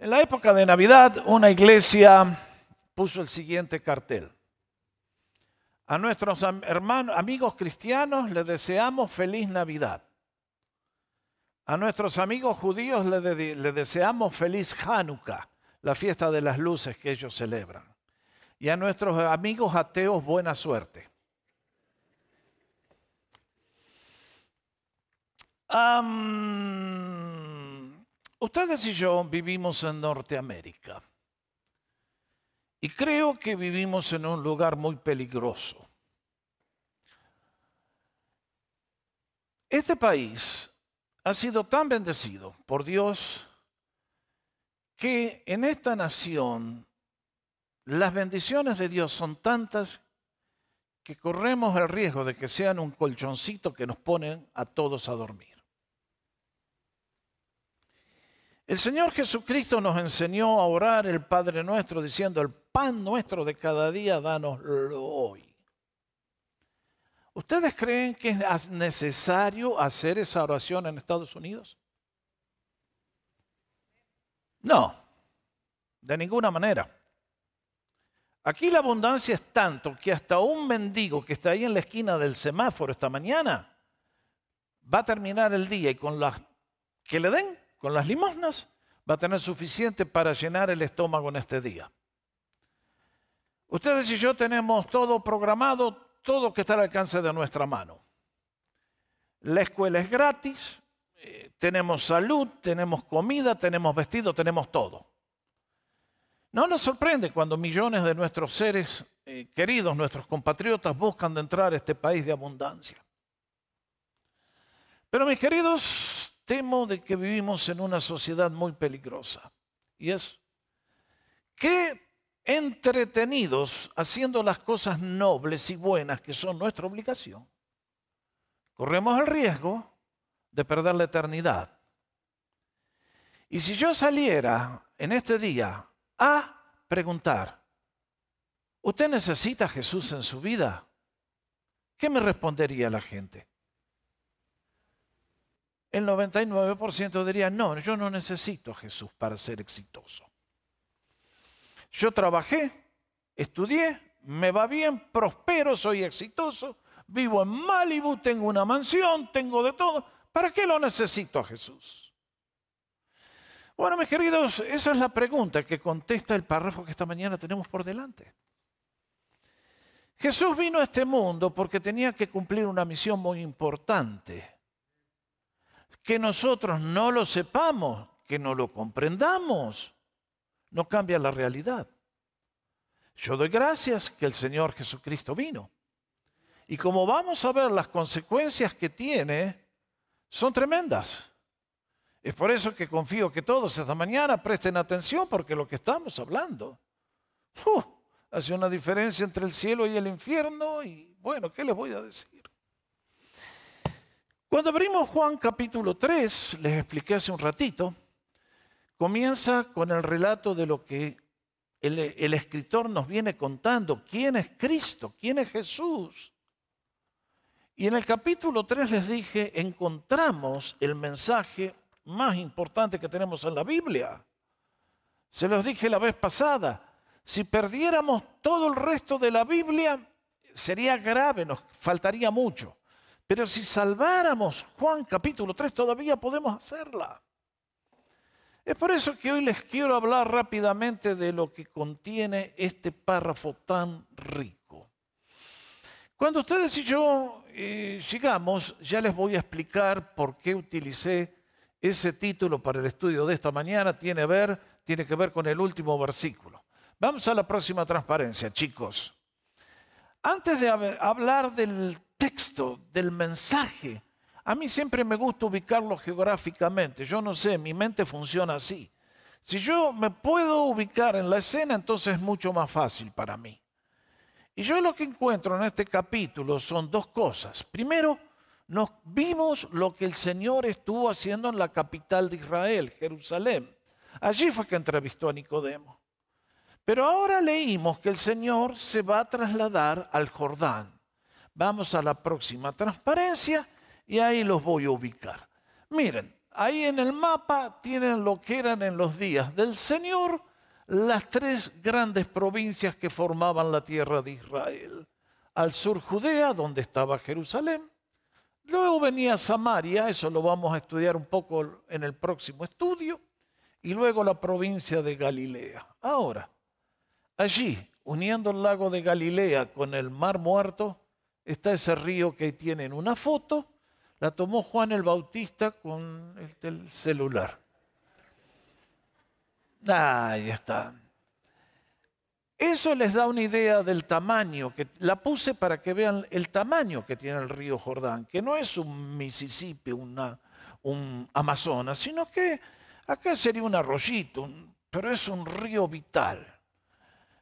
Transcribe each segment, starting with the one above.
En la época de Navidad, una iglesia puso el siguiente cartel. A nuestros hermanos, amigos cristianos les deseamos feliz Navidad. A nuestros amigos judíos les, deseamos feliz Hanukkah, la fiesta de las luces que ellos celebran. Y a nuestros amigos ateos buena suerte. Ustedes y yo vivimos en Norteamérica. Y creo que vivimos en un lugar muy peligroso. Este país ha sido tan bendecido por Dios que en esta nación las bendiciones de Dios son tantas que corremos el riesgo de que sean un colchoncito que nos ponen a todos a dormir. El Señor Jesucristo nos enseñó a orar el Padre nuestro diciendo, el pan nuestro de cada día, danoslo hoy. ¿Ustedes creen que es necesario hacer esa oración en Estados Unidos? No, de ninguna manera. Aquí la abundancia es tanto que hasta un mendigo que está ahí en la esquina del semáforo esta mañana va a terminar el día y con las que le den, con las limosnas, va a tener suficiente para llenar el estómago en este día. Ustedes y yo tenemos todo programado, todo que está al alcance de nuestra mano. La escuela es gratis, eh, tenemos salud, tenemos comida, tenemos vestido, tenemos todo. No nos sorprende cuando millones de nuestros seres eh, queridos, nuestros compatriotas, buscan de entrar a este país de abundancia. Pero mis queridos, temo de que vivimos en una sociedad muy peligrosa. Y es que entretenidos haciendo las cosas nobles y buenas que son nuestra obligación, corremos el riesgo de perder la eternidad. Y si yo saliera en este día a preguntar, ¿usted necesita a Jesús en su vida? ¿Qué me respondería la gente? El 99% diría, no, yo no necesito a Jesús para ser exitoso. Yo trabajé, estudié, me va bien, prospero, soy exitoso, vivo en Malibu, tengo una mansión, tengo de todo. ¿Para qué lo necesito a Jesús? Bueno, mis queridos, esa es la pregunta que contesta el párrafo que esta mañana tenemos por delante. Jesús vino a este mundo porque tenía que cumplir una misión muy importante. Que nosotros no lo sepamos, que no lo comprendamos, no cambia la realidad. Yo doy gracias que el Señor Jesucristo vino. Y como vamos a ver, las consecuencias que tiene son tremendas. Es por eso que confío que todos esta mañana presten atención porque lo que estamos hablando hace una diferencia entre el cielo y el infierno y bueno, ¿qué les voy a decir? Cuando abrimos Juan capítulo 3, les expliqué hace un ratito, comienza con el relato de lo que el, escritor nos viene contando. ¿Quién es Cristo? ¿Quién es Jesús? Y en el capítulo 3 les dije, encontramos el mensaje más importante que tenemos en la Biblia. Se los dije la vez pasada, si perdiéramos todo el resto de la Biblia, sería grave, nos faltaría mucho. Pero si salváramos Juan capítulo 3, todavía podemos hacerla. Es por eso que hoy les quiero hablar rápidamente de lo que contiene este párrafo tan rico. Cuando ustedes y yo eh, llegamos, ya les voy a explicar por qué utilicé ese título para el estudio de esta mañana. Tiene, ver, tiene que ver con el último versículo. Vamos a la próxima transparencia, chicos. Antes de hablar del texto, del mensaje, a mí siempre me gusta ubicarlo geográficamente. Yo no sé, mi mente funciona así. Si yo me puedo ubicar en la escena, entonces es mucho más fácil para mí. Y yo lo que encuentro en este capítulo son dos cosas. Primero, nos vimos lo que el Señor estuvo haciendo en la capital de Israel, Jerusalén. Allí fue que entrevistó a Nicodemo. Pero ahora leímos que el Señor se va a trasladar al Jordán. Vamos a la próxima transparencia y ahí los voy a ubicar. Miren, ahí en el mapa tienen lo que eran en los días del Señor las tres grandes provincias que formaban la tierra de Israel. Al sur Judea, donde estaba Jerusalén. Luego venía Samaria, eso lo vamos a estudiar un poco en el próximo estudio. Y luego la provincia de Galilea. Ahora, allí, uniendo el lago de Galilea con el mar muerto, está ese río que tienen una foto. La tomó Juan el Bautista con el celular. Ahí está. Eso les da una idea del tamaño, que la puse para que vean el tamaño que tiene el río Jordán, que no es un Mississippi, un Amazonas, sino que acá sería un arroyito, pero es un río vital.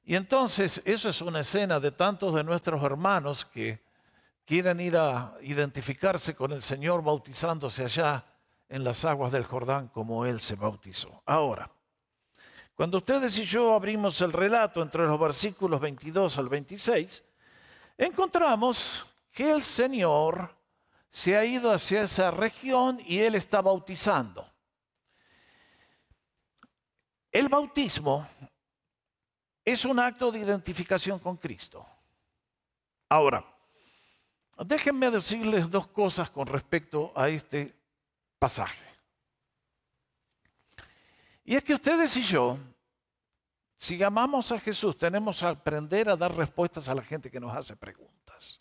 Y entonces eso es una escena de tantos de nuestros hermanos que quieren ir a identificarse con el Señor bautizándose allá en las aguas del Jordán como Él se bautizó. Ahora, cuando ustedes y yo abrimos el relato entre los versículos 22 al 26, encontramos que el Señor se ha ido hacia esa región y Él está bautizando. El bautismo es un acto de identificación con Cristo. Ahora, déjenme decirles dos cosas con respecto a este pasaje. Y es que ustedes y yo, si amamos a Jesús, tenemos que aprender a dar respuestas a la gente que nos hace preguntas.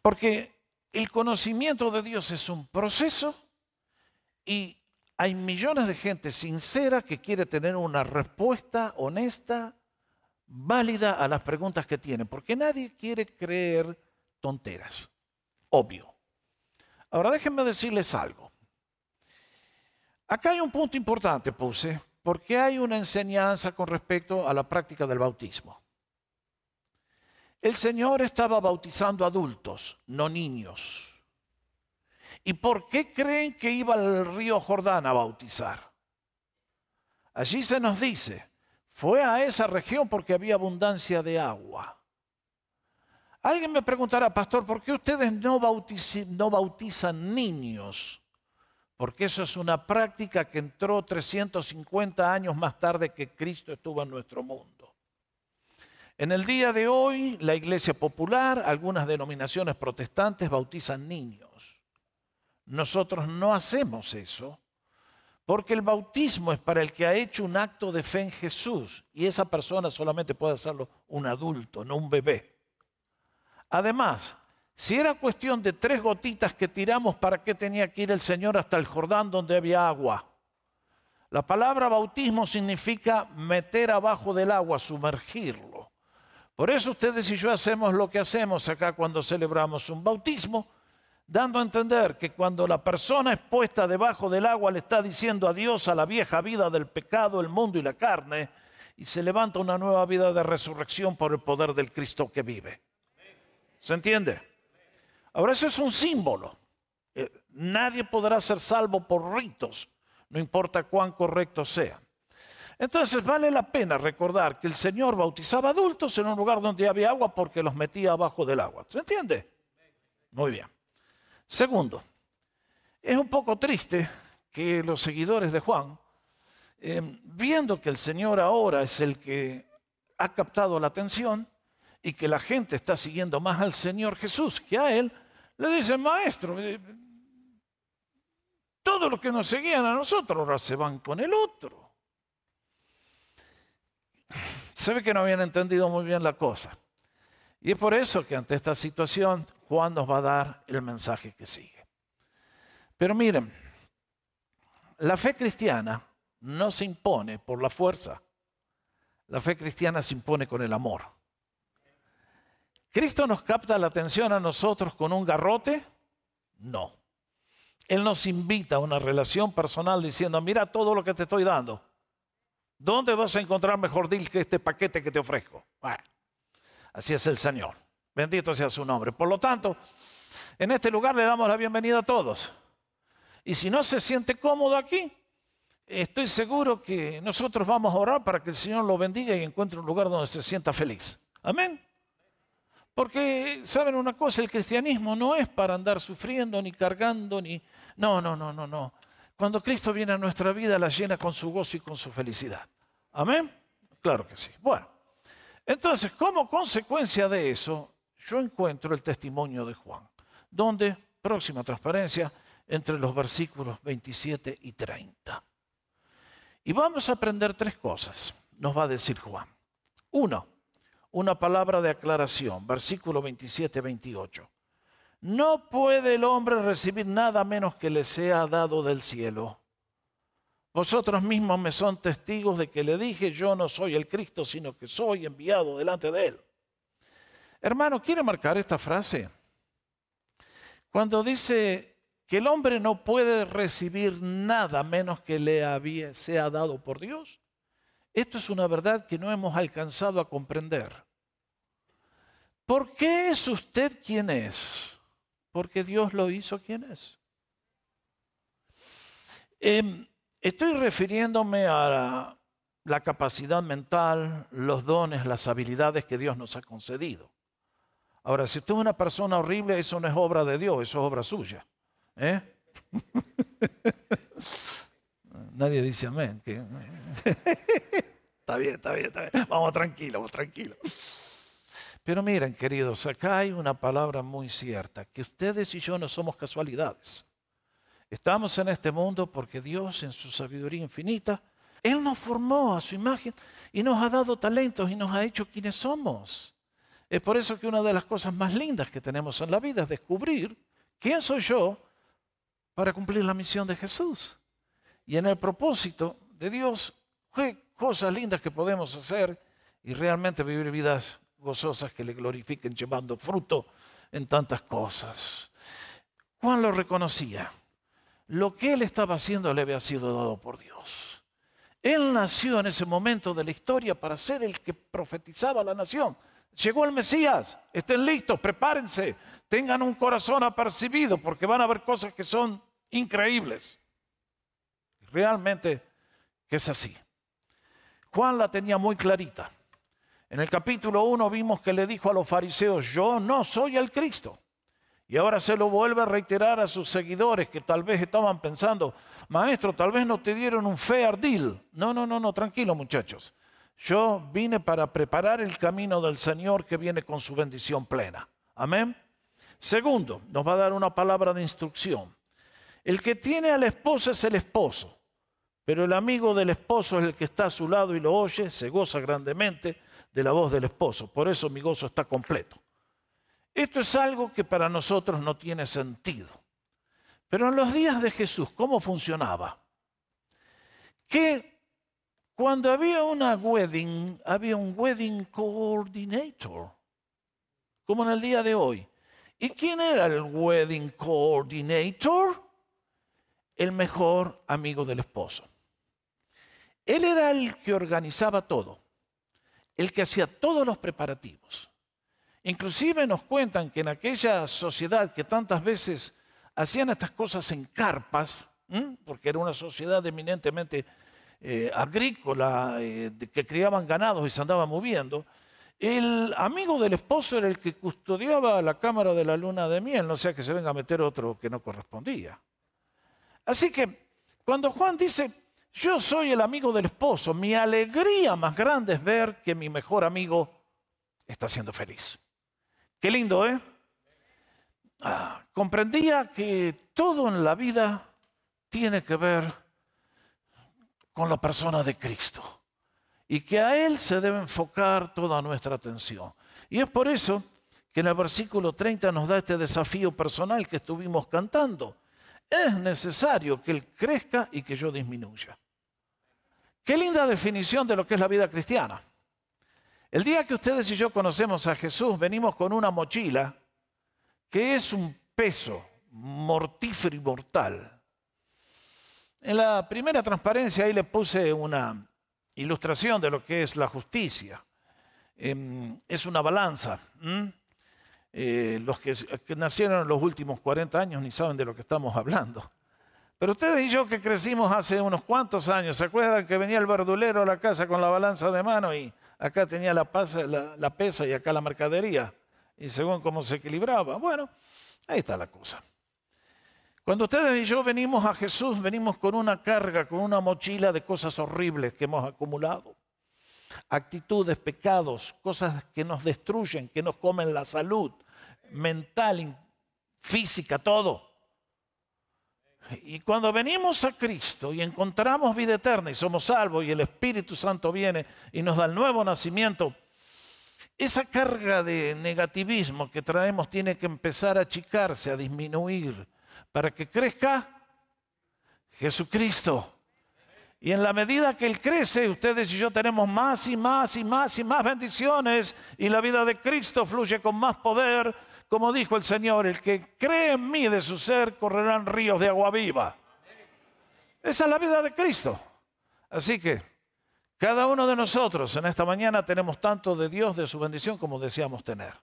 Porque el conocimiento de Dios es un proceso y hay millones de gente sincera que quiere tener una respuesta honesta, válida a las preguntas que tiene, porque nadie quiere creer tonteras, obvio. Ahora déjenme decirles algo. Acá hay un punto importante, puse, porque hay una enseñanza con respecto a la práctica del bautismo. El Señor estaba bautizando adultos, no niños. ¿Y por qué creen que iba al río Jordán a bautizar? Allí se nos dice, fue a esa región porque había abundancia de agua. Alguien me preguntará, pastor, ¿por qué ustedes no, no bautizan niños? porque eso es una práctica que entró 350 años más tarde que Cristo estuvo en nuestro mundo. En el día de hoy, la iglesia popular, algunas denominaciones protestantes bautizan niños. Nosotros no hacemos eso, porque el bautismo es para el que ha hecho un acto de fe en Jesús, y esa persona solamente puede hacerlo un adulto, no un bebé. Además, si era cuestión de tres gotitas que tiramos, ¿para qué tenía que ir el Señor hasta el Jordán donde había agua? La palabra bautismo significa meter abajo del agua, sumergirlo. Por eso ustedes y yo hacemos lo que hacemos acá cuando celebramos un bautismo, dando a entender que cuando la persona es puesta debajo del agua le está diciendo adiós a la vieja vida del pecado, el mundo y la carne, y se levanta una nueva vida de resurrección por el poder del Cristo que vive. ¿Se entiende? Ahora eso es un símbolo. Eh, nadie podrá ser salvo por ritos, no importa cuán correctos sean. Entonces vale la pena recordar que el Señor bautizaba adultos en un lugar donde había agua porque los metía abajo del agua. ¿Se entiende? Muy bien. Segundo, es un poco triste que los seguidores de Juan, eh, viendo que el Señor ahora es el que ha captado la atención y que la gente está siguiendo más al Señor Jesús que a Él, le dice, maestro, eh, todos los que nos seguían a nosotros ahora se van con el otro. Se ve que no habían entendido muy bien la cosa. Y es por eso que ante esta situación Juan nos va a dar el mensaje que sigue. Pero miren, la fe cristiana no se impone por la fuerza. La fe cristiana se impone con el amor. ¿Cristo nos capta la atención a nosotros con un garrote? No. Él nos invita a una relación personal diciendo, mira todo lo que te estoy dando. ¿Dónde vas a encontrar mejor deal que este paquete que te ofrezco? Así es el Señor. Bendito sea su nombre. Por lo tanto, en este lugar le damos la bienvenida a todos. Y si no se siente cómodo aquí, estoy seguro que nosotros vamos a orar para que el Señor lo bendiga y encuentre un lugar donde se sienta feliz. Amén. Porque, ¿saben una cosa? El cristianismo no es para andar sufriendo, ni cargando, ni... No, no, no, no, no. Cuando Cristo viene a nuestra vida, la llena con su gozo y con su felicidad. ¿Amén? Claro que sí. Bueno, entonces, como consecuencia de eso, yo encuentro el testimonio de Juan, donde, próxima transparencia, entre los versículos 27 y 30. Y vamos a aprender tres cosas, nos va a decir Juan. Uno, una palabra de aclaración, versículo 27-28. No puede el hombre recibir nada menos que le sea dado del cielo. Vosotros mismos me son testigos de que le dije, yo no soy el Cristo, sino que soy enviado delante de él. Hermano, ¿quiere marcar esta frase? Cuando dice que el hombre no puede recibir nada menos que le sea dado por Dios. Esto es una verdad que no hemos alcanzado a comprender. ¿Por qué es usted quien es? Porque Dios lo hizo quien es. Em, estoy refiriéndome a la capacidad mental, los dones, las habilidades que Dios nos ha concedido. Ahora, si usted es una persona horrible, eso no es obra de Dios, eso es obra suya. ¿Eh? Nadie dice amén. está bien, está bien, está bien. Vamos tranquilo, vamos tranquilo. Pero miren, queridos, acá hay una palabra muy cierta, que ustedes y yo no somos casualidades. Estamos en este mundo porque Dios, en su sabiduría infinita, Él nos formó a su imagen y nos ha dado talentos y nos ha hecho quienes somos. Es por eso que una de las cosas más lindas que tenemos en la vida es descubrir quién soy yo para cumplir la misión de Jesús. Y en el propósito de Dios, qué cosas lindas que podemos hacer y realmente vivir vidas gozosas que le glorifiquen llevando fruto en tantas cosas. Juan lo reconocía. Lo que él estaba haciendo le había sido dado por Dios. Él nació en ese momento de la historia para ser el que profetizaba a la nación. Llegó el Mesías, estén listos, prepárense, tengan un corazón apercibido porque van a ver cosas que son increíbles. Realmente es así. Juan la tenía muy clarita. En el capítulo 1 vimos que le dijo a los fariseos, yo no soy el Cristo. Y ahora se lo vuelve a reiterar a sus seguidores que tal vez estaban pensando, maestro, tal vez no te dieron un fair deal. No, no, no, no, tranquilo muchachos. Yo vine para preparar el camino del Señor que viene con su bendición plena. Amén. Segundo, nos va a dar una palabra de instrucción. El que tiene a la esposa es el esposo, pero el amigo del esposo es el que está a su lado y lo oye, se goza grandemente de la voz del esposo. Por eso mi gozo está completo. Esto es algo que para nosotros no tiene sentido. Pero en los días de Jesús, ¿cómo funcionaba? Que cuando había una wedding, había un wedding coordinator, como en el día de hoy. ¿Y quién era el wedding coordinator? el mejor amigo del esposo. Él era el que organizaba todo, el que hacía todos los preparativos. Inclusive nos cuentan que en aquella sociedad que tantas veces hacían estas cosas en carpas, porque era una sociedad eminentemente eh, agrícola, eh, que criaban ganados y se andaban moviendo, el amigo del esposo era el que custodiaba la cámara de la luna de miel, no sea que se venga a meter otro que no correspondía. Así que cuando Juan dice, yo soy el amigo del esposo, mi alegría más grande es ver que mi mejor amigo está siendo feliz. Qué lindo, ¿eh? Ah, comprendía que todo en la vida tiene que ver con la persona de Cristo y que a Él se debe enfocar toda nuestra atención. Y es por eso que en el versículo 30 nos da este desafío personal que estuvimos cantando es necesario que Él crezca y que yo disminuya. Qué linda definición de lo que es la vida cristiana. El día que ustedes y yo conocemos a Jesús, venimos con una mochila que es un peso mortífero y mortal. En la primera transparencia ahí le puse una ilustración de lo que es la justicia. Em, es una balanza. Eh, los que, nacieron en los últimos 40 años ni saben de lo que estamos hablando. Pero ustedes y yo que crecimos hace unos cuantos años, ¿se acuerdan que venía el verdulero a la casa con la balanza de mano y acá tenía la, pesa y acá la mercadería? y según cómo se equilibraba. Bueno, ahí está la cosa. Cuando ustedes y yo venimos a Jesús, venimos con una carga, con una mochila de cosas horribles que hemos acumulado. Actitudes, pecados, cosas que nos destruyen, que nos comen la salud mental, física, todo. Y cuando venimos a Cristo y encontramos vida eterna y somos salvos y el Espíritu Santo viene y nos da el nuevo nacimiento, esa carga de negativismo que traemos tiene que empezar a achicarse, a disminuir para que crezca Jesucristo. Y en la medida que Él crece, ustedes y yo tenemos más y más y más y más bendiciones y la vida de Cristo fluye con más poder. Como dijo el Señor, el que cree en mí de su ser correrán ríos de agua viva. Esa es la vida de Cristo. Así que cada uno de nosotros en esta mañana tenemos tanto de Dios, de su bendición, como deseamos tener.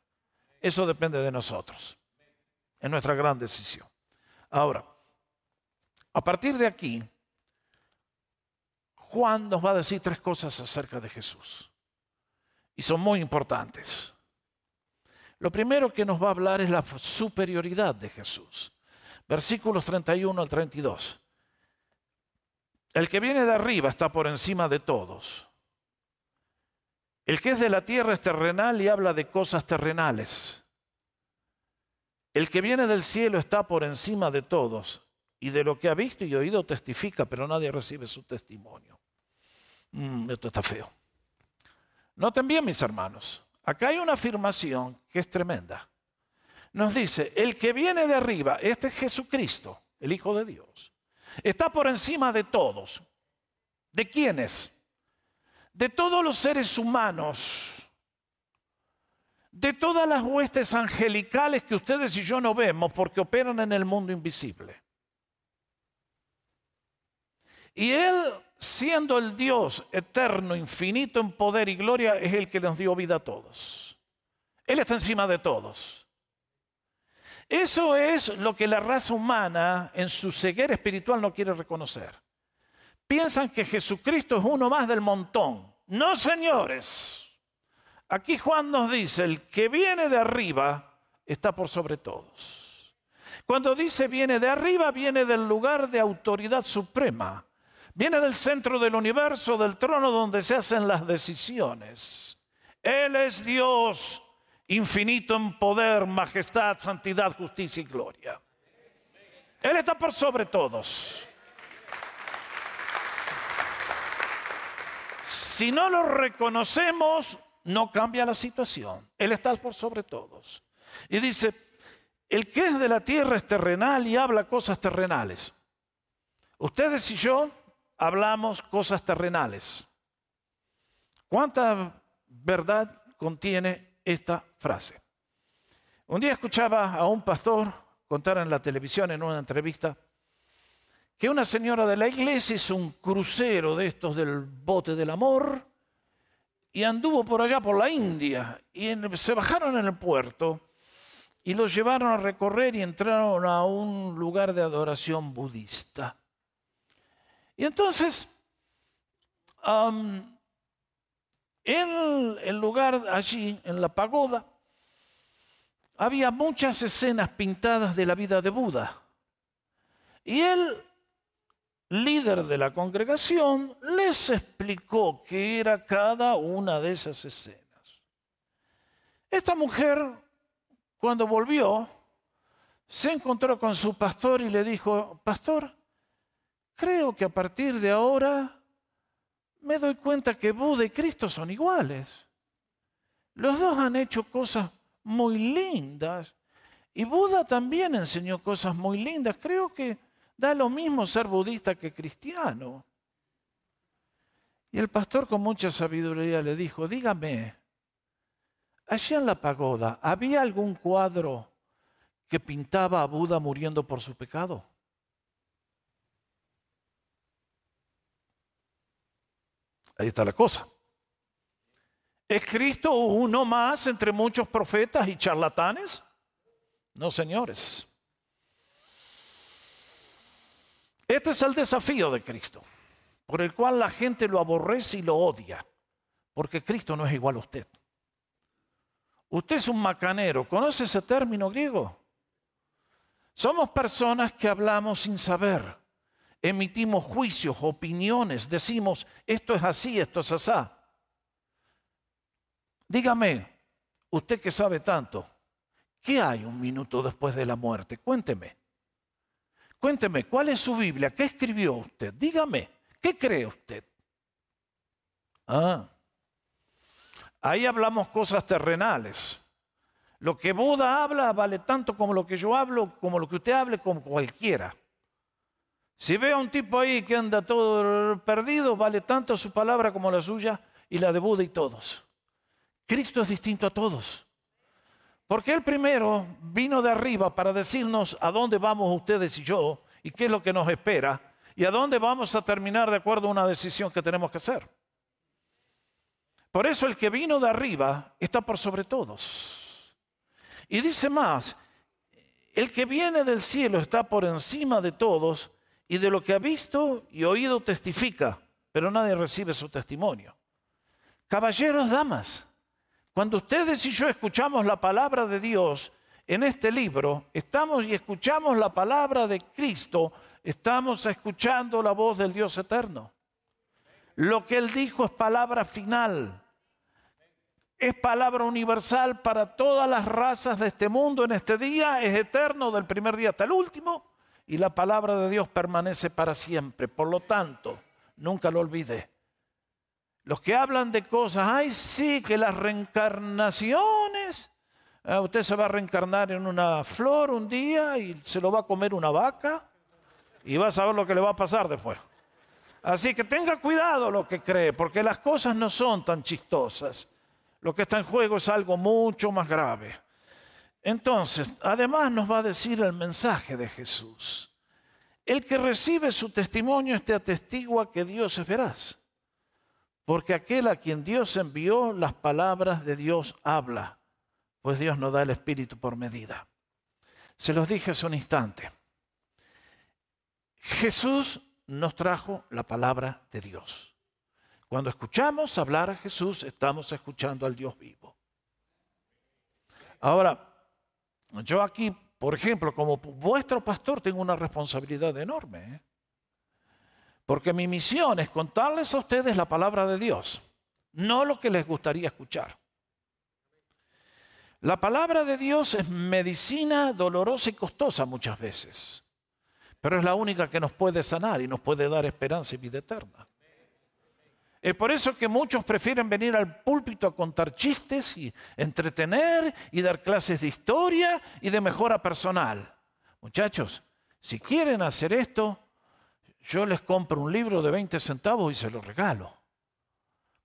Eso depende de nosotros. Es nuestra gran decisión. Ahora, a partir de aquí, Juan nos va a decir tres cosas acerca de Jesús. Y son muy importantes. Lo primero que nos va a hablar es la superioridad de Jesús. Versículos 31 al 32. El que viene de arriba está por encima de todos. El que es de la tierra es terrenal y habla de cosas terrenales. El que viene del cielo está por encima de todos y de lo que ha visto y oído testifica, pero nadie recibe su testimonio. Mm, esto está feo. Noten bien, mis hermanos, acá hay una afirmación que es tremenda. Nos dice, el que viene de arriba, este es Jesucristo, el Hijo de Dios, está por encima de todos. ¿De quiénes? De todos los seres humanos de todas las huestes angelicales que ustedes y yo no vemos porque operan en el mundo invisible. Y Él, siendo el Dios eterno, infinito en poder y gloria, es el que nos dio vida a todos. Él está encima de todos. Eso es lo que la raza humana en su ceguera espiritual no quiere reconocer. Piensan que Jesucristo es uno más del montón. No, señores. Aquí Juan nos dice, el que viene de arriba está por sobre todos. Cuando dice viene de arriba, viene del lugar de autoridad suprema. Viene del centro del universo, del trono donde se hacen las decisiones. Él es Dios infinito en poder, majestad, santidad, justicia y gloria. Él está por sobre todos. Si no lo reconocemos, no cambia la situación. Él está por sobre todos. Y dice, el que es de la tierra es terrenal y habla cosas terrenales. Ustedes y yo hablamos cosas terrenales. ¿Cuánta verdad contiene esta frase? Un día escuchaba a un pastor contar en la televisión en una entrevista que una señora de la iglesia hizo un crucero de estos del bote del amor y anduvo por allá por la India y se bajaron en el puerto y los llevaron a recorrer y entraron a un lugar de adoración budista. Y entonces, en el lugar allí, en la pagoda, había muchas escenas pintadas de la vida de Buda. Y él líder de la congregación, les explicó qué era cada una de esas escenas. Esta mujer, cuando volvió, se encontró con su pastor y le dijo, pastor, creo que a partir de ahora me doy cuenta que Buda y Cristo son iguales. Los dos han hecho cosas muy lindas y Buda también enseñó cosas muy lindas. Creo que Da lo mismo ser budista que cristiano. Y el pastor con mucha sabiduría le dijo, dígame, allí en la pagoda, ¿había algún cuadro que pintaba a Buda muriendo por su pecado? Ahí está la cosa. ¿Es Cristo uno más entre muchos profetas y charlatanes? No, señores. Este es el desafío de Cristo, por el cual la gente lo aborrece y lo odia, porque Cristo no es igual a usted. Usted es un macanero. ¿Conoce ese término griego? Somos personas que hablamos sin saber. Emitimos juicios, opiniones, decimos, esto es así, esto es asá. Dígame, usted que sabe tanto, ¿qué hay un minuto después de la muerte? Cuénteme. Cuénteme, ¿cuál es su Biblia? ¿Qué escribió usted? Dígame, ¿qué cree usted? Ah, ahí hablamos cosas terrenales. Lo que Buda habla vale tanto como lo que yo hablo, como lo que usted hable, como cualquiera. Si ve a un tipo ahí que anda todo perdido, vale tanto su palabra como la suya y la de Buda y todos. Cristo es distinto a todos. Porque Él primero vino de arriba para decirnos a dónde vamos ustedes y yo y qué es lo que nos espera y a dónde vamos a terminar de acuerdo a una decisión que tenemos que hacer. Por eso el que vino de arriba está por sobre todos. Y dice más, el que viene del cielo está por encima de todos y de lo que ha visto y oído testifica, pero nadie recibe su testimonio. Caballeros, damas, cuando ustedes y yo escuchamos la palabra de Dios en este libro, estamos y escuchamos la palabra de Cristo, estamos escuchando la voz del Dios eterno. Lo que Él dijo es palabra final, es palabra universal para todas las razas de este mundo en este día, es eterno del primer día hasta el último y la palabra de Dios permanece para siempre. Por lo tanto, nunca lo olvide. Los que hablan de cosas, ay sí, que las reencarnaciones, ah, usted se va a reencarnar en una flor un día y se lo va a comer una vaca y va a saber lo que le va a pasar después. Así que tenga cuidado lo que cree, porque las cosas no son tan chistosas. Lo que está en juego es algo mucho más grave. Entonces, además nos va a decir el mensaje de Jesús. El que recibe su testimonio este atestigua que Dios es veraz. Porque aquel a quien Dios envió, las palabras de Dios habla, pues Dios no da el Espíritu por medida. Se los dije hace un instante. Jesús nos trajo la palabra de Dios. Cuando escuchamos hablar a Jesús, estamos escuchando al Dios vivo. Ahora, yo aquí, por ejemplo, como vuestro pastor, tengo una responsabilidad enorme. ¿eh? Porque mi misión es contarles a ustedes la palabra de Dios, no lo que les gustaría escuchar. La palabra de Dios es medicina dolorosa y costosa muchas veces, pero es la única que nos puede sanar y nos puede dar esperanza y vida eterna. Es por eso que muchos prefieren venir al púlpito a contar chistes y entretener y dar clases de historia y de mejora personal. Muchachos, si quieren hacer esto, yo les compro un libro de 20 centavos y se lo regalo.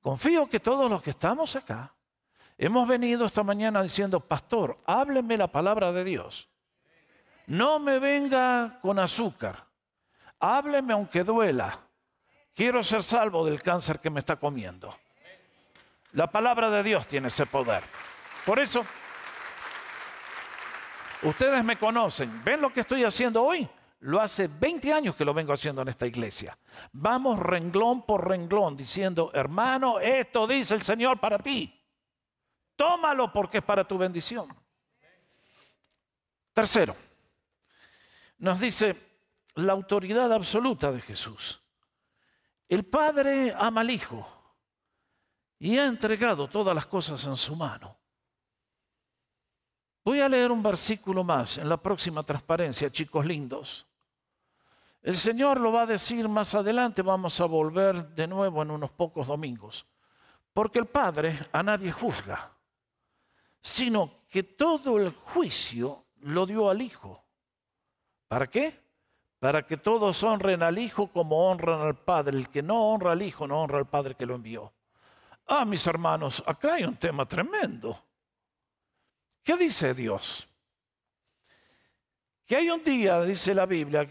Confío que todos los que estamos acá hemos venido esta mañana diciendo, pastor, hábleme la palabra de Dios. No me venga con azúcar. Hábleme aunque duela. Quiero ser salvo del cáncer que me está comiendo. La palabra de Dios tiene ese poder. Por eso, ustedes me conocen. ¿Ven lo que estoy haciendo hoy? Lo hace 20 años que lo vengo haciendo en esta iglesia. Vamos renglón por renglón diciendo, hermano, esto dice el Señor para ti. Tómalo porque es para tu bendición. Tercero, nos dice la autoridad absoluta de Jesús. El Padre ama al Hijo y ha entregado todas las cosas en su mano. Voy a leer un versículo más en la próxima transparencia, chicos lindos. El Señor lo va a decir más adelante, vamos a volver de nuevo en unos pocos domingos. Porque el Padre a nadie juzga, sino que todo el juicio lo dio al Hijo. ¿Para qué? Para que todos honren al Hijo como honran al Padre. El que no honra al Hijo no honra al Padre que lo envió. Ah, mis hermanos, acá hay un tema tremendo. ¿Qué dice Dios? Que hay un día, dice la Biblia,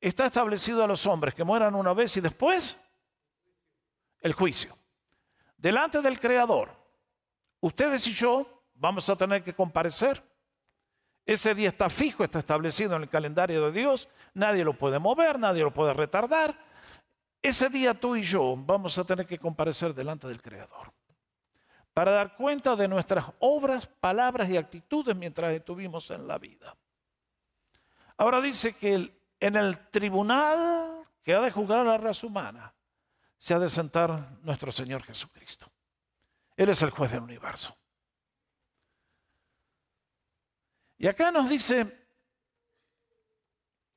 está establecido a los hombres que mueran una vez y después el juicio. Delante del Creador, ustedes y yo vamos a tener que comparecer. Ese día está fijo, está establecido en el calendario de Dios, nadie lo puede mover, nadie lo puede retardar. Ese día tú y yo vamos a tener que comparecer delante del Creador para dar cuenta de nuestras obras, palabras y actitudes mientras estuvimos en la vida. Ahora dice que en el tribunal que ha de juzgar a la raza humana se ha de sentar nuestro Señor Jesucristo. Él es el juez del universo. Y acá nos dice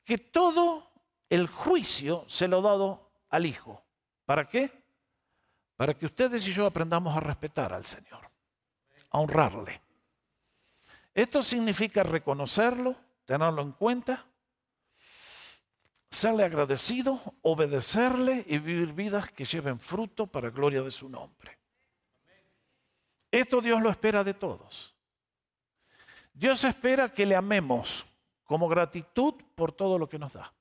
que todo el juicio se lo ha dado al Hijo. ¿Para qué? Para que ustedes y yo aprendamos a respetar al Señor, a honrarle. Esto significa reconocerlo, tenerlo en cuenta, serle agradecido, obedecerle y vivir vidas que lleven fruto para gloria de su nombre. Esto Dios lo espera de todos. Dios espera que le amemos como gratitud por todo lo que nos da.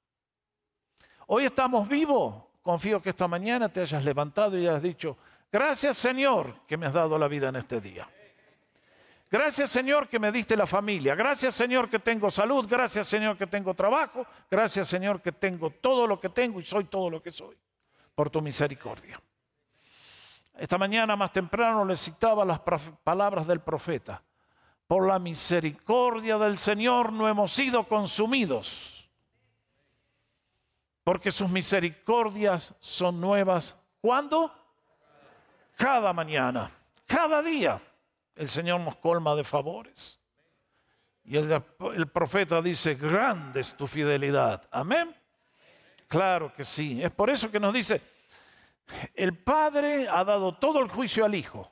Hoy estamos vivos. Confío que esta mañana te hayas levantado y hayas dicho, gracias Señor que me has dado la vida en este día. Gracias Señor que me diste la familia. Gracias Señor que tengo salud. Gracias Señor que tengo trabajo. Gracias Señor que tengo todo lo que tengo y soy todo lo que soy. Por tu misericordia. Esta mañana más temprano le citaba las palabras del profeta. Por la misericordia del Señor no hemos sido consumidos. Porque sus misericordias son nuevas. ¿Cuándo? Cada mañana. Cada día el Señor nos colma de favores. Y el, profeta dice, grande es tu fidelidad. Amén. Claro que sí. Es por eso que nos dice, el Padre ha dado todo el juicio al Hijo.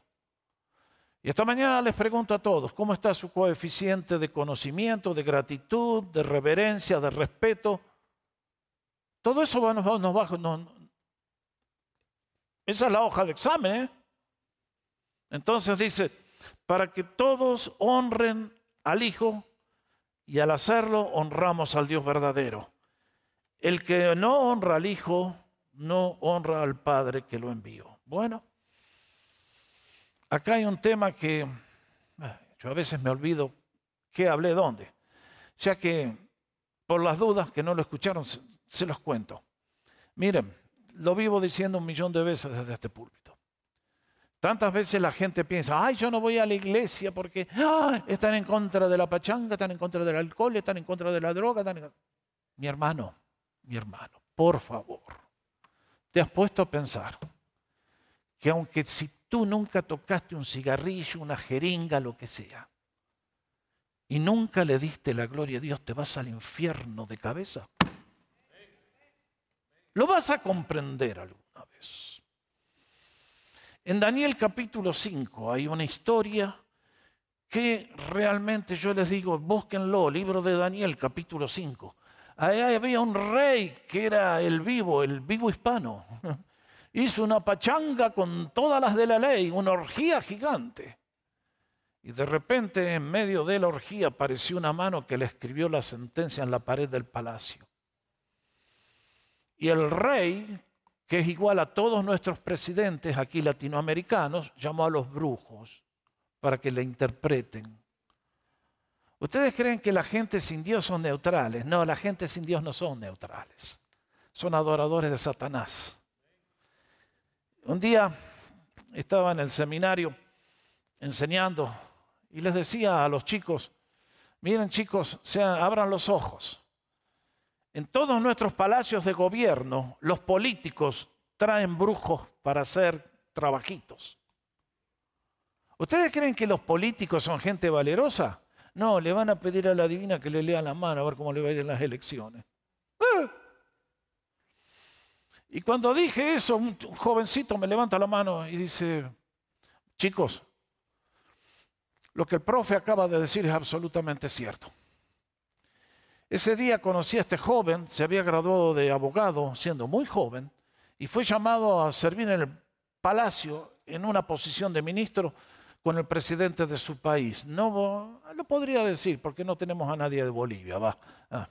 Y esta mañana les pregunto a todos, ¿cómo está su coeficiente de conocimiento, de gratitud, de reverencia, de respeto? Todo eso va, nos va, nos esa es la hoja de examen. ¿eh? Entonces dice, para que todos honren al Hijo y al hacerlo honramos al Dios verdadero. El que no honra al Hijo no honra al Padre que lo envió. Bueno, acá hay un tema que yo a veces me olvido qué hablé dónde, ya que por las dudas que no lo escucharon, se los cuento. Miren, lo vivo diciendo un millón de veces desde este púlpito. Tantas veces la gente piensa, ay, yo no voy a la iglesia porque están en contra de la pachanga, están en contra del alcohol, están en contra de la droga. Están Mi hermano, mi hermano, por favor, te has puesto a pensar que aunque si tú nunca tocaste un cigarrillo, una jeringa, lo que sea, y nunca le diste la gloria a Dios, te vas al infierno de cabeza. Lo vas a comprender alguna vez. En Daniel capítulo 5 hay una historia que realmente yo les digo, búsquenlo, libro de Daniel capítulo 5. Ahí había un rey que era el vivo, el vivo hispano. Hizo una pachanga con todas las de la ley, una orgía gigante. Y de repente en medio de la orgía apareció una mano que le escribió la sentencia en la pared del palacio. Y el rey que es igual a todos nuestros presidentes aquí latinoamericanos, llamó a los brujos para que le interpreten. ¿Ustedes creen que la gente sin Dios son neutrales? No, la gente sin Dios no son neutrales. Son adoradores de Satanás. Un día estaba en el seminario enseñando y les decía a los chicos, miren chicos, sean, abran los ojos. En todos nuestros palacios de gobierno, los políticos traen brujos para hacer trabajitos. ¿Ustedes creen que los políticos son gente valerosa? No, le van a pedir a la divina que le lea la mano a ver cómo le va a ir en las elecciones. ¡Ah! Y cuando dije eso, un jovencito me levanta la mano y dice, chicos, lo que el profe acaba de decir es absolutamente cierto. Ese día conocí a este joven, se había graduado de abogado siendo muy joven y fue llamado a servir en el palacio en una posición de ministro con el presidente de su país. No lo podría decir porque no tenemos a nadie de Bolivia, va. Ah.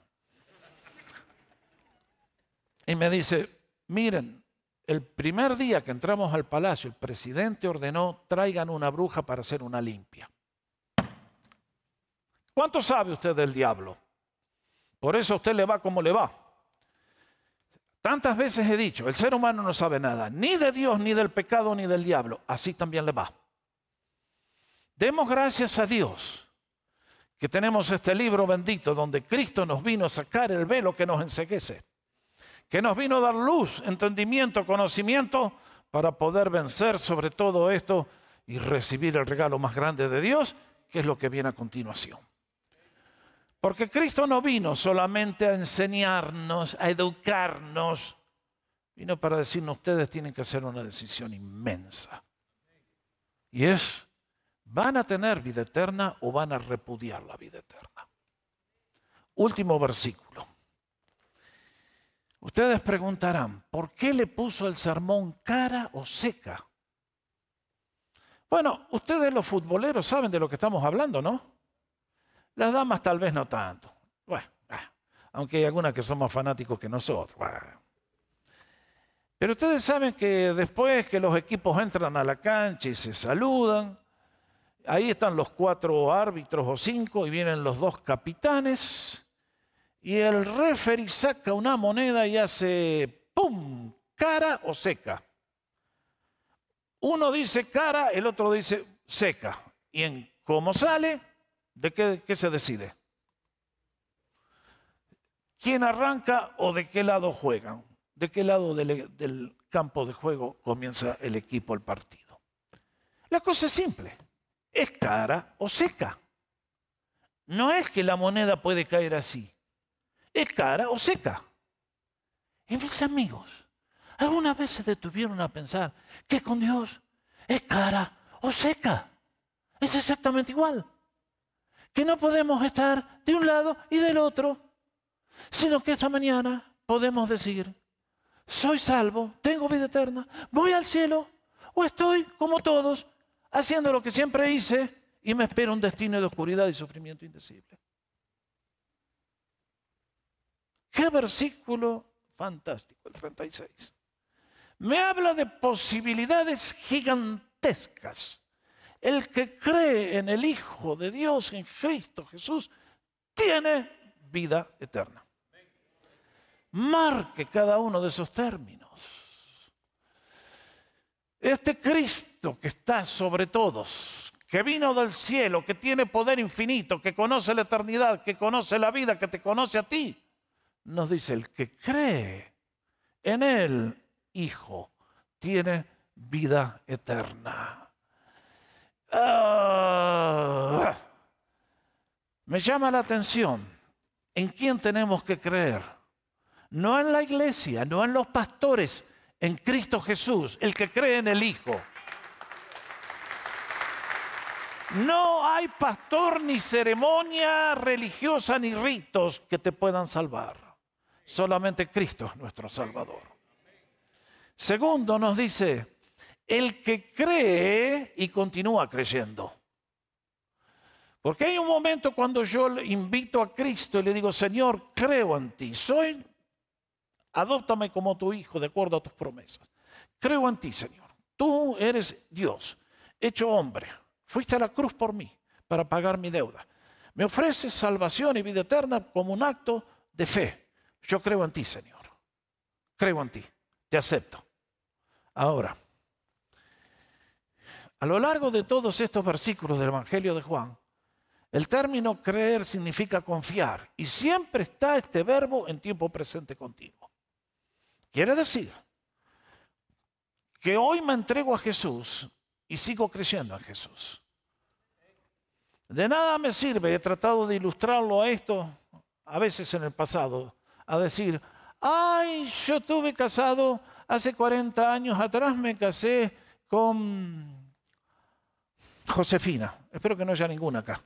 Y me dice, miren, el primer día que entramos al palacio, el presidente ordenó, traigan una bruja para hacer una limpia. ¿Cuánto sabe usted del diablo? Por eso usted le va como le va. Tantas veces he dicho, el ser humano no sabe nada, ni de Dios, ni del pecado, ni del diablo. Así también le va. Demos gracias a Dios que tenemos este libro bendito donde Cristo nos vino a sacar el velo que nos enseguece, que nos vino a dar luz, entendimiento, conocimiento para poder vencer sobre todo esto y recibir el regalo más grande de Dios, que es lo que viene a continuación. Porque Cristo no vino solamente a enseñarnos, a educarnos, vino para decirnos ustedes tienen que hacer una decisión inmensa. Y es ¿Van a tener vida eterna o van a repudiar la vida eterna? Último versículo. Ustedes preguntarán, ¿por qué le puso el sermón cara o seca? Bueno, ustedes los futboleros saben de lo que estamos hablando, ¿no? Las damas tal vez no tanto. Bueno, ah, aunque hay algunas que son más fanáticos que nosotros. Pero ustedes saben que después que los equipos entran a la cancha y se saludan, Ahí están los cuatro árbitros o cinco y vienen los dos capitanes. Y el referee saca una moneda y hace ¡pum! cara o seca. Uno dice cara, el otro dice seca. Y en cómo sale, ¿de qué, se decide? ¿Quién arranca o de qué lado juegan? ¿De qué lado del, del campo de juego comienza el equipo, el partido? La cosa es simple es cara o seca. No es que la moneda puede caer así. Es cara o seca. Y mis amigos, ¿alguna vez se detuvieron a pensar que con Dios es cara o seca? Es exactamente igual. Que no podemos estar de un lado y del otro, sino que esta mañana podemos decir, soy salvo, tengo vida eterna, voy al cielo o estoy como todos haciendo lo que siempre hice y me espera un destino de oscuridad y sufrimiento indecible. Qué versículo fantástico, el 36. Me habla de posibilidades gigantescas. El que cree en el Hijo de Dios, en Cristo Jesús, tiene vida eterna. Marque cada uno de esos términos. Este Cristo que está sobre todos, que vino del cielo, que tiene poder infinito, que conoce la eternidad, que conoce la vida, que te conoce a ti, nos dice, el que cree en el Hijo tiene vida eterna. Ah, me llama la atención en quién tenemos que creer. No en la iglesia, no en los pastores, en Cristo Jesús, el que cree en el Hijo. No hay pastor ni ceremonia religiosa ni ritos que te puedan salvar. Solamente Cristo es nuestro Salvador. Segundo nos dice, el que cree y continúa creyendo. Porque hay un momento cuando yo invito a Cristo y le digo, Señor, creo en ti, soy Adóptame como tu hijo de acuerdo a tus promesas. Creo en ti, Señor. Tú eres Dios, hecho hombre. Fuiste a la cruz por mí para pagar mi deuda. Me ofreces salvación y vida eterna como un acto de fe. Yo creo en ti, Señor. Creo en ti. Te acepto. Ahora, a lo largo de todos estos versículos del Evangelio de Juan, el término creer significa confiar y siempre está este verbo en tiempo presente continuo. Quiere decir que hoy me entrego a Jesús y sigo creyendo en Jesús. De nada me sirve, he tratado de ilustrarlo a esto a veces en el pasado, a decir, ay, yo estuve casado hace 40 años atrás, me casé con Josefina. Espero que no haya ninguna acá.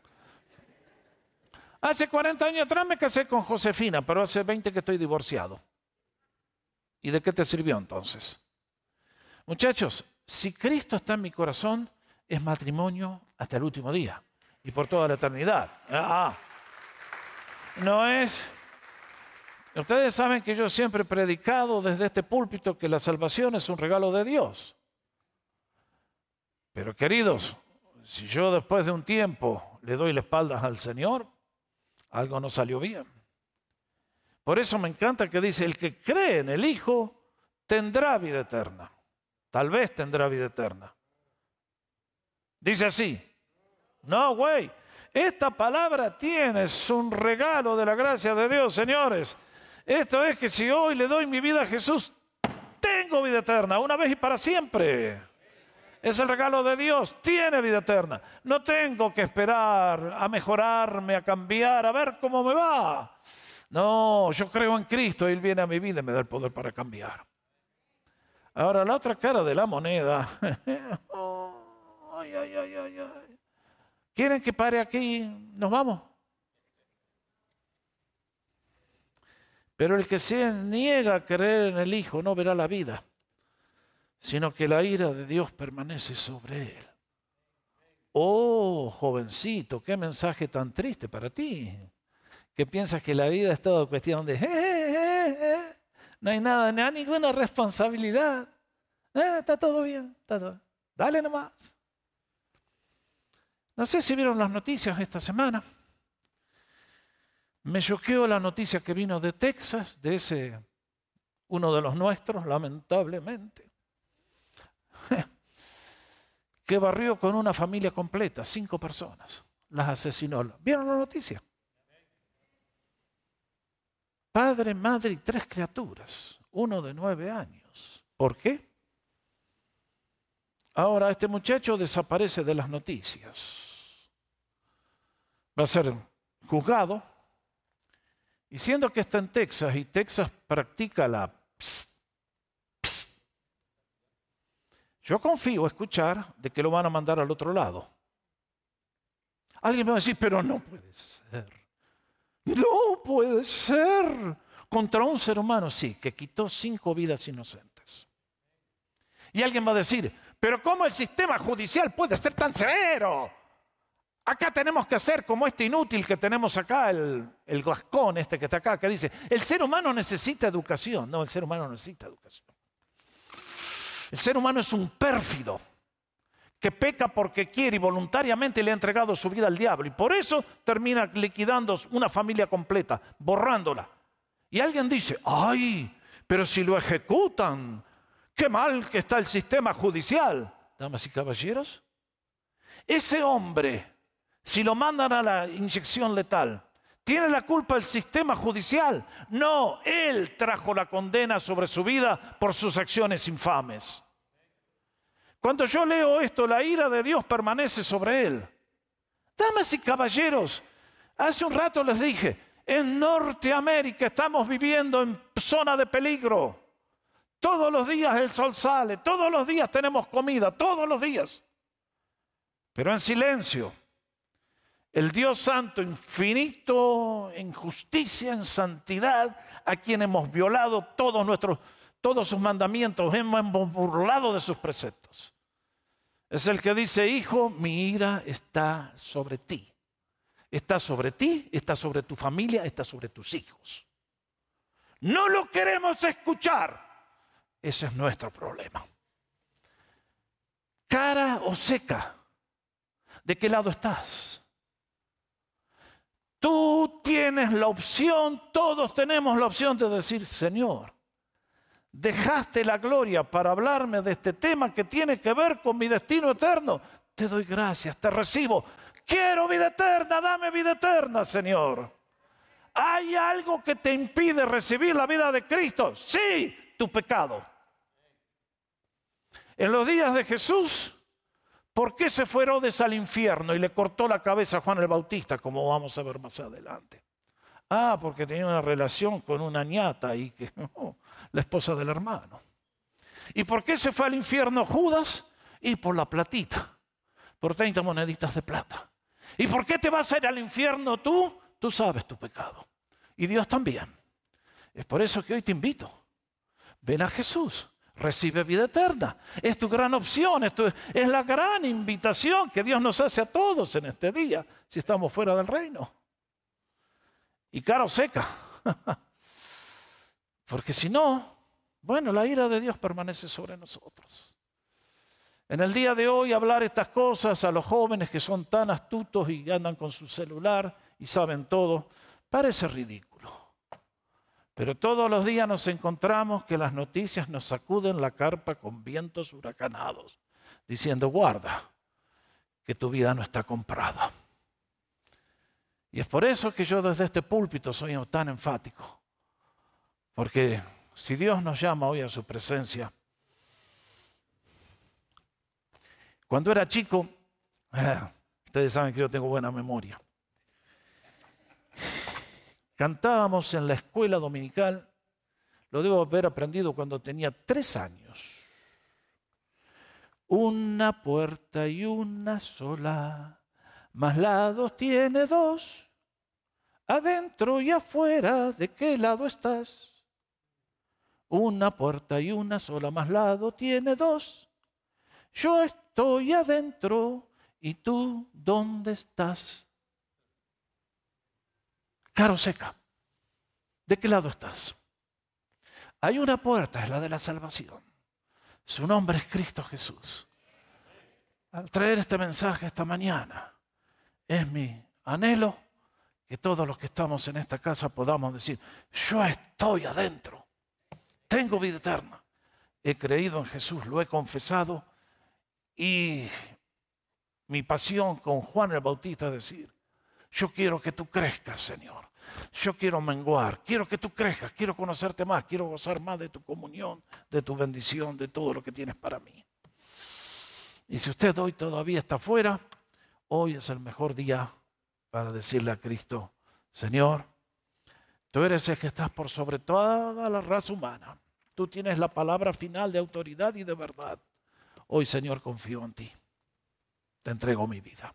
Hace 40 años atrás me casé con Josefina, pero hace 20 que estoy divorciado. ¿Y de qué te sirvió entonces? Muchachos, si Cristo está en mi corazón, es matrimonio hasta el último día y por toda la eternidad. Ah, no es... Ustedes saben que yo siempre he predicado desde este púlpito que la salvación es un regalo de Dios. Pero queridos, si yo después de un tiempo le doy la espalda al Señor, algo no salió bien. Por eso me encanta que dice, el que cree en el Hijo tendrá vida eterna. Tal vez tendrá vida eterna. Dice así, No, güey. Esta palabra tienes un regalo de la gracia de Dios, señores. Esto es que si hoy le doy mi vida a Jesús, tengo vida eterna, una vez y para siempre. Es el regalo de Dios, tiene vida eterna. No tengo que esperar a mejorarme, a cambiar, a ver cómo me va. No, yo creo en Cristo, Él viene a mi vida y me da el poder para cambiar. Ahora, la otra cara de la moneda. ay, ay, ay, ay. ¿Quieren que pare aquí? Nos vamos. Pero el que se niega a creer en el Hijo no verá la vida, sino que la ira de Dios permanece sobre él. Oh, jovencito, qué mensaje tan triste para ti, que piensas que la vida es todo cuestión de... Eh, eh, eh, no hay nada, no hay ninguna responsabilidad. está todo bien, está todo. Dale nomás. No sé si vieron las noticias esta semana. Me choqueó la noticia que vino de Texas, de ese, uno de los nuestros, lamentablemente, que barrió con una familia completa, cinco personas, las asesinó. ¿Vieron la noticia? Padre, madre y tres criaturas, uno de nueve años. ¿Por qué? Ahora este muchacho desaparece de las noticias. Va a ser juzgado y siendo que está en Texas y Texas practica la yo confío escuchar de que lo van a mandar al otro lado. Alguien me va a decir, pero no puede ser. No puede ser. Contra un ser humano, sí, que quitó cinco vidas inocentes. Y alguien va a decir, pero ¿cómo el sistema judicial puede ser tan severo? Acá tenemos que hacer como este inútil que tenemos acá, el, el gascón este que está acá, que dice, el ser humano necesita educación. No, el ser humano necesita educación. El ser humano es un pérfido que peca porque quiere y voluntariamente le ha entregado su vida al diablo. Y por eso termina liquidando una familia completa, borrándola. Y alguien dice, ay, pero si lo ejecutan, qué mal que está el sistema judicial. Damas y caballeros, ese hombre si lo mandan a la inyección letal, ¿tiene la culpa el sistema judicial? No, él trajo la condena sobre su vida por sus acciones infames. Cuando yo leo esto, la ira de Dios permanece sobre él. Damas y caballeros, hace un rato les dije, en Norteamérica estamos viviendo en zona de peligro. Todos los días el sol sale, todos los días tenemos comida, todos los días. Pero en silencio. El Dios Santo, infinito en justicia, en santidad, a quien hemos violado todos nuestros, todos sus mandamientos, hemos burlado de sus preceptos. Es el que dice, hijo, mi ira está sobre ti. Está sobre ti, está sobre tu familia, está sobre tus hijos. No lo queremos escuchar. Ese es nuestro problema. Cara o seca. ¿De qué lado estás? Tú tienes la opción, todos tenemos la opción de decir, Señor, dejaste la gloria para hablarme de este tema que tiene que ver con mi destino eterno. Te doy gracias, te recibo. Quiero vida eterna, dame vida eterna, Señor. ¿Hay algo que te impide recibir la vida de Cristo? Sí, tu pecado. En los días de Jesús, ¿Por qué se fue Herodes al infierno y le cortó la cabeza a Juan el Bautista, como vamos a ver más adelante? Ah, porque tenía una relación con una ñata y que oh, la esposa del hermano. ¿Y por qué se fue al infierno Judas? Y por la platita, por 30 moneditas de plata. ¿Y por qué te vas a ir al infierno tú? Tú sabes tu pecado. Y Dios también. Es por eso que hoy te invito. Ven a Jesús recibe vida eterna. Es tu gran opción, es, la gran invitación que Dios nos hace a todos en este día, si estamos fuera del reino. Y caro seca. Porque si no, bueno, la ira de Dios permanece sobre nosotros. En el día de hoy hablar estas cosas a los jóvenes que son tan astutos y andan con su celular y saben todo, parece ridículo. Pero todos los días nos encontramos que las noticias nos sacuden la carpa con vientos huracanados, diciendo, guarda, que tu vida no está comprada. Y es por eso que yo desde este púlpito soy tan enfático. Porque si Dios nos llama hoy a su presencia, cuando era chico, ustedes saben que yo tengo buena memoria, cantábamos en la escuela dominical, lo debo haber aprendido cuando tenía tres años. Una puerta y una sola, más lados tiene dos, adentro y afuera, ¿de qué lado estás? Una puerta y una sola, más lado tiene dos. Yo estoy adentro y tú, ¿dónde estás? Caro seca, ¿de qué lado estás? Hay una puerta, es la de la salvación. Su nombre es Cristo Jesús. Al traer este mensaje esta mañana, es mi anhelo que todos los que estamos en esta casa podamos decir, yo estoy adentro, tengo vida eterna, he creído en Jesús, lo he confesado y mi pasión con Juan el Bautista es decir, yo quiero que tú crezcas, Señor. Yo quiero menguar, quiero que tú crezcas, quiero conocerte más, quiero gozar más de tu comunión, de tu bendición, de todo lo que tienes para mí. Y si usted hoy todavía está fuera, hoy es el mejor día para decirle a Cristo, Señor, tú eres el que estás por sobre toda la raza humana. Tú tienes la palabra final de autoridad y de verdad. Hoy, Señor, confío en ti. Te entrego mi vida.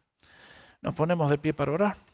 Nos ponemos de pie para orar.